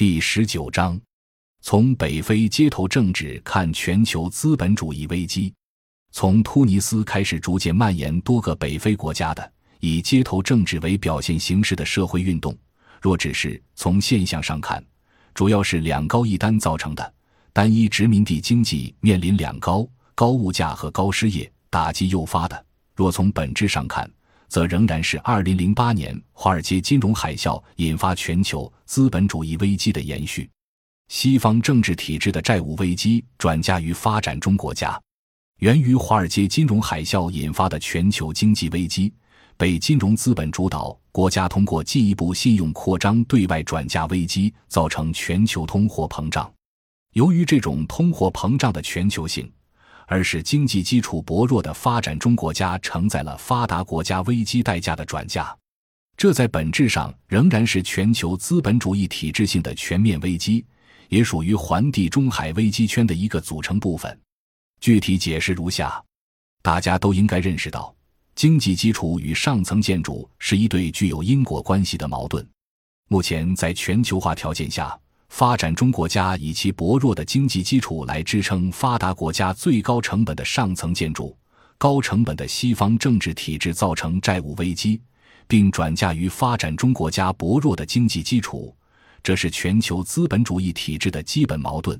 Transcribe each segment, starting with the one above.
第十九章：从北非街头政治看全球资本主义危机。从突尼斯开始，逐渐蔓延多个北非国家的以街头政治为表现形式的社会运动。若只是从现象上看，主要是两高一单造成的。单一殖民地经济面临两高：高物价和高失业打击诱发的。若从本质上看，则仍然是2008年华尔街金融海啸引发全球资本主义危机的延续。西方政治体制的债务危机转嫁于发展中国家，源于华尔街金融海啸引发的全球经济危机，被金融资本主导国家通过进一步信用扩张对外转嫁危机，造成全球通货膨胀。由于这种通货膨胀的全球性，而是经济基础薄弱的发展中国家承载了发达国家危机代价的转嫁，这在本质上仍然是全球资本主义体制性的全面危机，也属于环地中海危机圈的一个组成部分。具体解释如下：大家都应该认识到，经济基础与上层建筑是一对具有因果关系的矛盾。目前在全球化条件下。发展中国家以其薄弱的经济基础来支撑发达国家最高成本的上层建筑，高成本的西方政治体制造成债务危机，并转嫁于发展中国家薄弱的经济基础，这是全球资本主义体制的基本矛盾。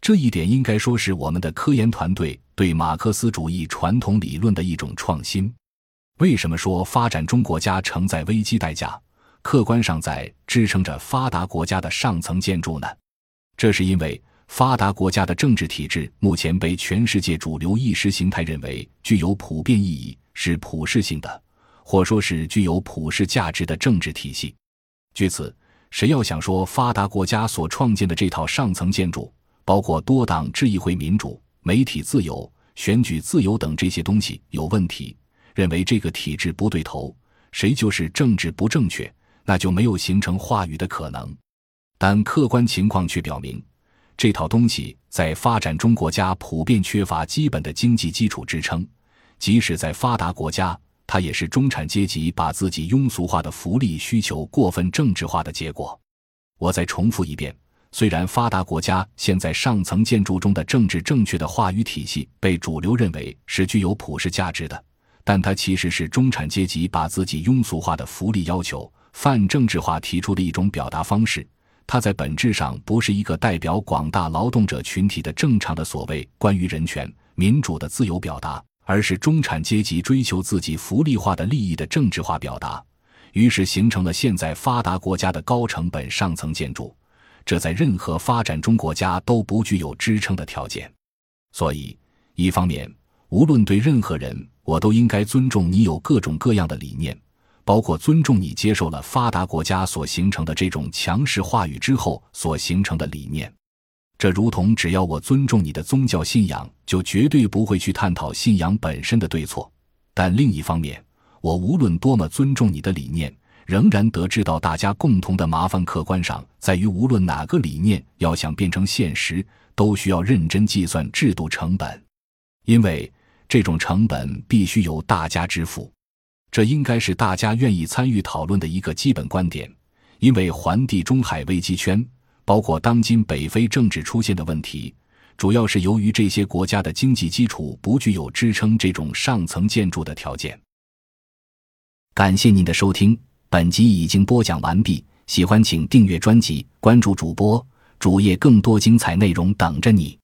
这一点应该说是我们的科研团队对马克思主义传统理论的一种创新。为什么说发展中国家承载危机代价？客观上在支撑着发达国家的上层建筑呢，这是因为发达国家的政治体制目前被全世界主流意识形态认为具有普遍意义、是普世性的，或说是具有普世价值的政治体系。据此，谁要想说发达国家所创建的这套上层建筑，包括多党制议会民主、媒体自由、选举自由等这些东西有问题，认为这个体制不对头，谁就是政治不正确。那就没有形成话语的可能，但客观情况却表明，这套东西在发展中国家普遍缺乏基本的经济基础支撑，即使在发达国家，它也是中产阶级把自己庸俗化的福利需求过分政治化的结果。我再重复一遍，虽然发达国家现在上层建筑中的政治正确的话语体系被主流认为是具有普世价值的，但它其实是中产阶级把自己庸俗化的福利要求。泛政治化提出的一种表达方式，它在本质上不是一个代表广大劳动者群体的正常的所谓关于人权、民主的自由表达，而是中产阶级追求自己福利化的利益的政治化表达。于是形成了现在发达国家的高成本上层建筑，这在任何发展中国家都不具有支撑的条件。所以，一方面，无论对任何人，我都应该尊重你有各种各样的理念。包括尊重你接受了发达国家所形成的这种强势话语之后所形成的理念，这如同只要我尊重你的宗教信仰，就绝对不会去探讨信仰本身的对错。但另一方面，我无论多么尊重你的理念，仍然得知到大家共同的麻烦，客观上在于，无论哪个理念要想变成现实，都需要认真计算制度成本，因为这种成本必须由大家支付。这应该是大家愿意参与讨论的一个基本观点，因为环地中海危机圈，包括当今北非政治出现的问题，主要是由于这些国家的经济基础不具有支撑这种上层建筑的条件。感谢您的收听，本集已经播讲完毕。喜欢请订阅专辑，关注主播主页，更多精彩内容等着你。